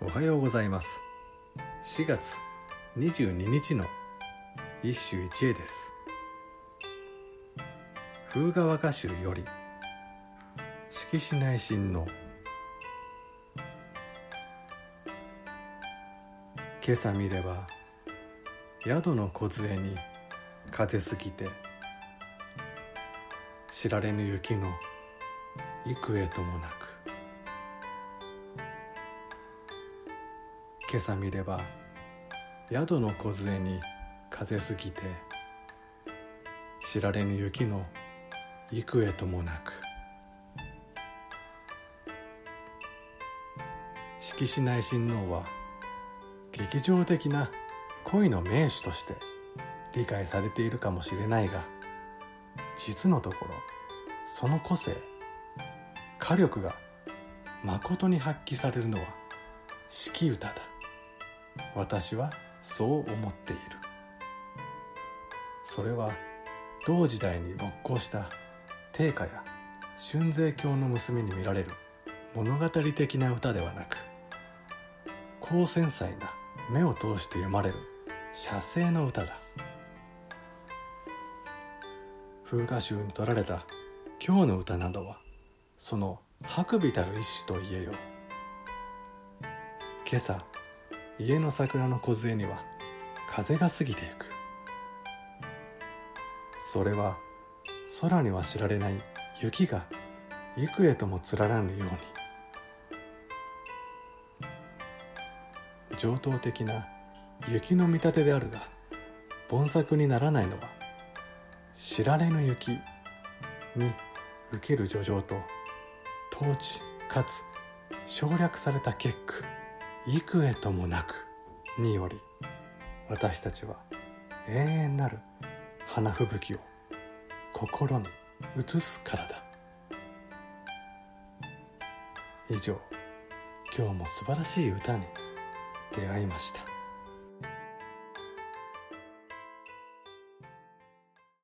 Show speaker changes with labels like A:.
A: おはようございます。4月22日の一首一会です。風川歌集より色紙内親王今朝見れば宿の梢に風すぎて知られぬ雪の幾重ともなく今朝見れば宿の梢に風すぎて知られぬ雪の幾重ともなく色紙内親王は劇場的な恋の名手として理解されているかもしれないが実のところその個性火力がまことに発揮されるのは四季歌だ。私はそう思っている。それは同時代に没効した定家や春税教の娘に見られる物語的な歌ではなく高繊細な目を通して読まれる写生の歌だ。風画集に取られた今日の歌などはその白微たる一種と言えよう。今朝家の桜の梢には風が過ぎてゆく。それは空には知られない雪が幾重とも連なるように。上等的な雪の見立てであるが盆作にならないのは知られぬ雪に受ける叙情と統治かつ省略された結句。幾重ともなくにより私たちは永遠なる花吹雪を心に移すからだ。以上今日も素晴らしい歌に出会いました。